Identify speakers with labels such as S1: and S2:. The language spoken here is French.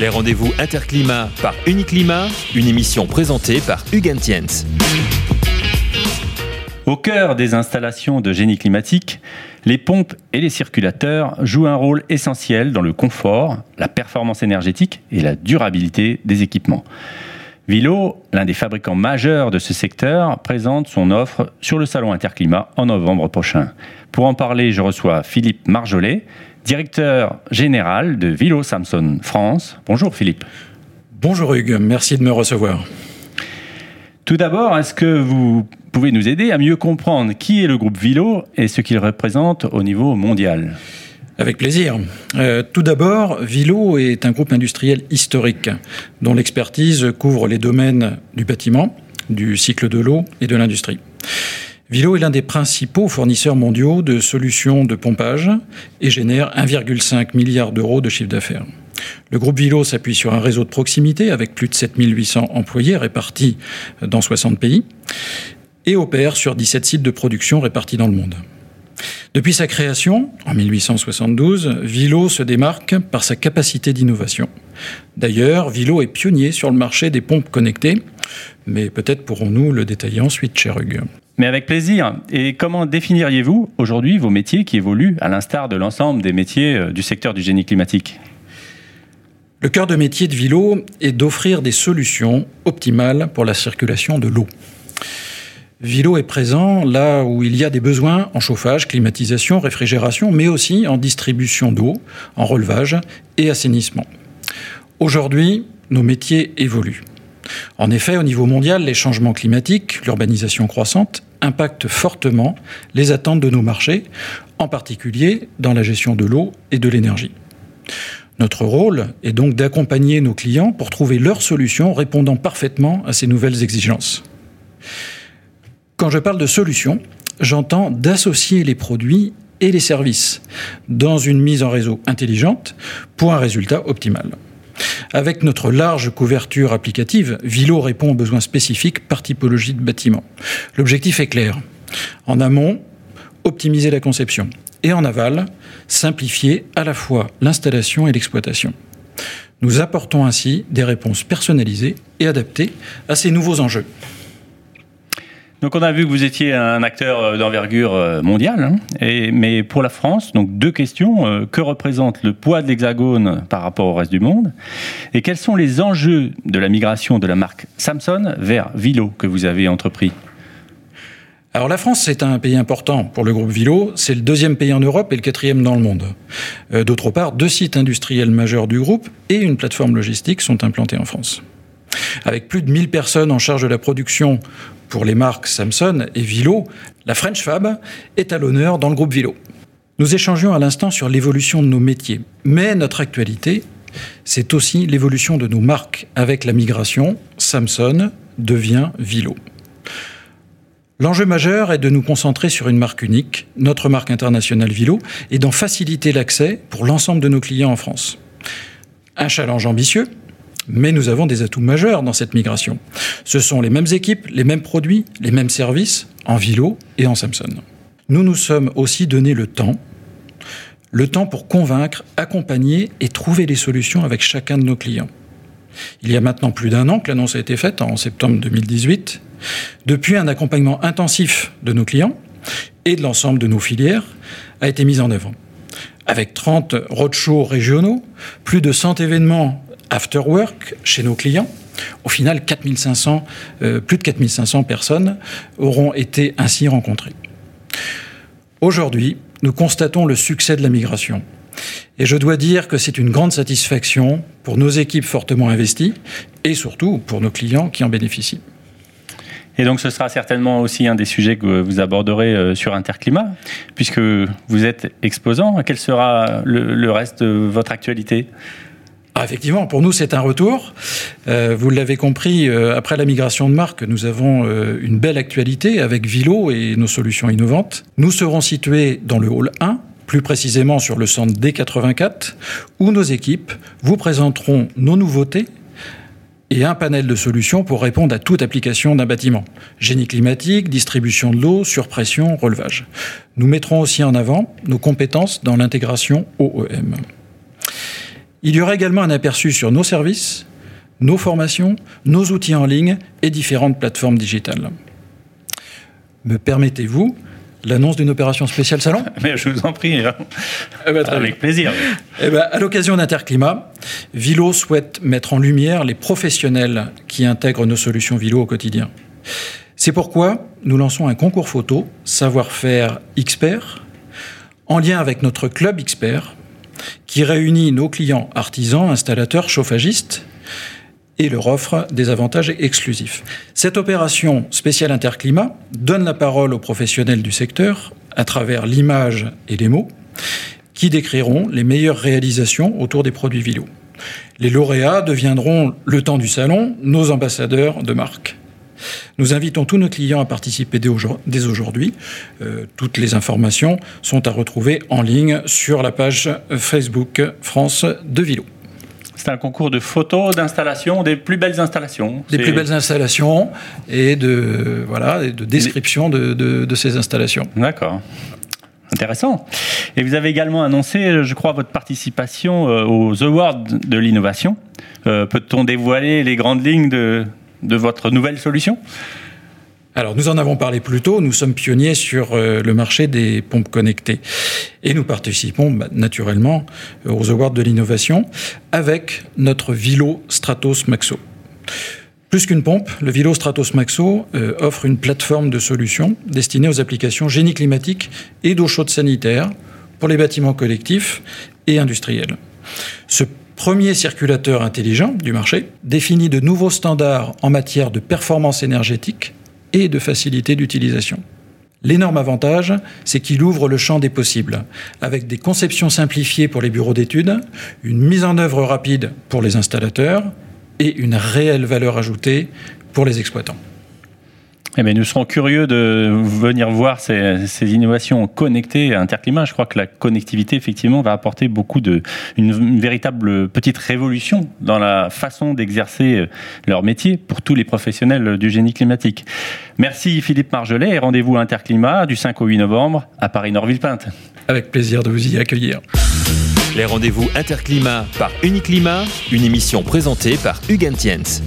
S1: Les rendez-vous Interclimat par Uniclimat, une émission présentée par Hugues Tiens.
S2: Au cœur des installations de génie climatique, les pompes et les circulateurs jouent un rôle essentiel dans le confort, la performance énergétique et la durabilité des équipements. Vilo, l'un des fabricants majeurs de ce secteur, présente son offre sur le salon Interclimat en novembre prochain. Pour en parler, je reçois Philippe Marjollet, directeur général de Vilo Samson France. Bonjour Philippe.
S3: Bonjour Hugues, merci de me recevoir.
S2: Tout d'abord, est-ce que vous pouvez nous aider à mieux comprendre qui est le groupe Vilo et ce qu'il représente au niveau mondial?
S3: Avec plaisir. Euh, tout d'abord, Vilo est un groupe industriel historique dont l'expertise couvre les domaines du bâtiment, du cycle de l'eau et de l'industrie. Vilo est l'un des principaux fournisseurs mondiaux de solutions de pompage et génère 1,5 milliard d'euros de chiffre d'affaires. Le groupe Vilo s'appuie sur un réseau de proximité avec plus de 7800 employés répartis dans 60 pays et opère sur 17 sites de production répartis dans le monde. Depuis sa création, en 1872, Vilo se démarque par sa capacité d'innovation. D'ailleurs, Vilo est pionnier sur le marché des pompes connectées, mais peut-être pourrons-nous le détailler ensuite, cher Hugues.
S2: Mais avec plaisir. Et comment définiriez-vous aujourd'hui vos métiers qui évoluent à l'instar de l'ensemble des métiers euh, du secteur du génie climatique?
S3: Le cœur de métier de Vilo est d'offrir des solutions optimales pour la circulation de l'eau. Vilo est présent là où il y a des besoins en chauffage, climatisation, réfrigération, mais aussi en distribution d'eau, en relevage et assainissement. Aujourd'hui, nos métiers évoluent. En effet, au niveau mondial, les changements climatiques, l'urbanisation croissante, impactent fortement les attentes de nos marchés, en particulier dans la gestion de l'eau et de l'énergie. Notre rôle est donc d'accompagner nos clients pour trouver leurs solutions répondant parfaitement à ces nouvelles exigences. Quand je parle de solution, j'entends d'associer les produits et les services dans une mise en réseau intelligente pour un résultat optimal. Avec notre large couverture applicative, Vilo répond aux besoins spécifiques par typologie de bâtiment. L'objectif est clair. En amont, optimiser la conception. Et en aval, simplifier à la fois l'installation et l'exploitation. Nous apportons ainsi des réponses personnalisées et adaptées à ces nouveaux enjeux.
S2: Donc on a vu que vous étiez un acteur euh, d'envergure euh, mondiale, hein. mais pour la France, donc deux questions. Euh, que représente le poids de l'Hexagone par rapport au reste du monde? Et quels sont les enjeux de la migration de la marque Samson vers Vilo que vous avez entrepris?
S3: Alors la France, c'est un pays important pour le groupe Vilo. C'est le deuxième pays en Europe et le quatrième dans le monde. D'autre part, deux sites industriels majeurs du groupe et une plateforme logistique sont implantés en France. Avec plus de 1000 personnes en charge de la production pour les marques Samsung et Vilo, la French Fab est à l'honneur dans le groupe Vilo. Nous échangions à l'instant sur l'évolution de nos métiers, mais notre actualité, c'est aussi l'évolution de nos marques. Avec la migration, Samsung devient Vilo. L'enjeu majeur est de nous concentrer sur une marque unique, notre marque internationale Vilo, et d'en faciliter l'accès pour l'ensemble de nos clients en France. Un challenge ambitieux, mais nous avons des atouts majeurs dans cette migration. Ce sont les mêmes équipes, les mêmes produits, les mêmes services en Vilo et en Samsung. Nous nous sommes aussi donné le temps, le temps pour convaincre, accompagner et trouver des solutions avec chacun de nos clients. Il y a maintenant plus d'un an que l'annonce a été faite, en septembre 2018. Depuis, un accompagnement intensif de nos clients et de l'ensemble de nos filières a été mis en œuvre. Avec 30 roadshows régionaux, plus de 100 événements after work chez nos clients. Au final, 4500, euh, plus de 4500 personnes auront été ainsi rencontrées. Aujourd'hui, nous constatons le succès de la migration. Et je dois dire que c'est une grande satisfaction pour nos équipes fortement investies et surtout pour nos clients qui en bénéficient.
S2: Et donc ce sera certainement aussi un des sujets que vous aborderez euh, sur Interclimat, puisque vous êtes exposant. Quel sera le reste de votre actualité?
S3: Ah, effectivement, pour nous, c'est un retour. Euh, vous l'avez compris, euh, après la migration de marque, nous avons euh, une belle actualité avec Vilo et nos solutions innovantes. Nous serons situés dans le hall 1, plus précisément sur le centre D84, où nos équipes vous présenteront nos nouveautés et un panel de solutions pour répondre à toute application d'un bâtiment. Génie climatique, distribution de l'eau, surpression, relevage. Nous mettrons aussi en avant nos compétences dans l'intégration OEM. Il y aura également un aperçu sur nos services, nos formations, nos outils en ligne et différentes plateformes digitales. Me permettez-vous l'annonce d'une opération spéciale salon?
S2: Mais je vous en prie, hein. eh ben, avec plaisir.
S3: Eh ben, à l'occasion d'Interclimat, Vilo souhaite mettre en lumière les professionnels qui intègrent nos solutions Vilo au quotidien. C'est pourquoi nous lançons un concours photo Savoir-faire Expert en lien avec notre club Expert qui réunit nos clients artisans, installateurs, chauffagistes et leur offre des avantages exclusifs. Cette opération spéciale interclimat donne la parole aux professionnels du secteur à travers l'image et les mots qui décriront les meilleures réalisations autour des produits Vilo. Les lauréats deviendront, le temps du salon, nos ambassadeurs de marque. Nous invitons tous nos clients à participer dès aujourd'hui. Euh, toutes les informations sont à retrouver en ligne sur la page Facebook France de Vilo.
S2: C'est un concours de photos, d'installations, des plus belles installations.
S3: Des plus belles installations et de, voilà, de description de, de, ces installations.
S2: D'accord. Intéressant. Et vous avez également annoncé, je crois, votre participation euh, aux Awards de l'innovation. Euh, peut-on dévoiler les grandes lignes de, de votre nouvelle solution?
S3: Alors, nous en avons parlé plus tôt, nous sommes pionniers sur euh, le marché des pompes connectées. Et nous participons bah, naturellement aux Awards de l'innovation avec notre Vilo Stratos Maxo. Plus qu'une pompe, le Vilo Stratos Maxo euh, offre une plateforme de solutions destinée aux applications génie climatique et d'eau chaude sanitaire pour les bâtiments collectifs et industriels. Premier circulateur intelligent du marché définit de nouveaux standards en matière de performance énergétique et de facilité d'utilisation. L'énorme avantage, c'est qu'il ouvre le champ des possibles, avec des conceptions simplifiées pour les bureaux d'études, une mise en œuvre rapide pour les installateurs et une réelle valeur ajoutée pour les exploitants.
S2: Eh bien, nous serons curieux de venir voir ces, ces, innovations connectées à Interclimat. Je crois que la connectivité, effectivement, va apporter beaucoup de, une, véritable petite révolution dans la façon d'exercer leur métier pour tous les professionnels du génie climatique. Merci Philippe Margelet et rendez-vous à Interclimat du 5 au 8 novembre à Paris-Nord-Villepinte.
S3: Avec plaisir de vous y accueillir.
S1: Les rendez-vous Interclimat par Uniclimat, une émission présentée par Hugues Tiens.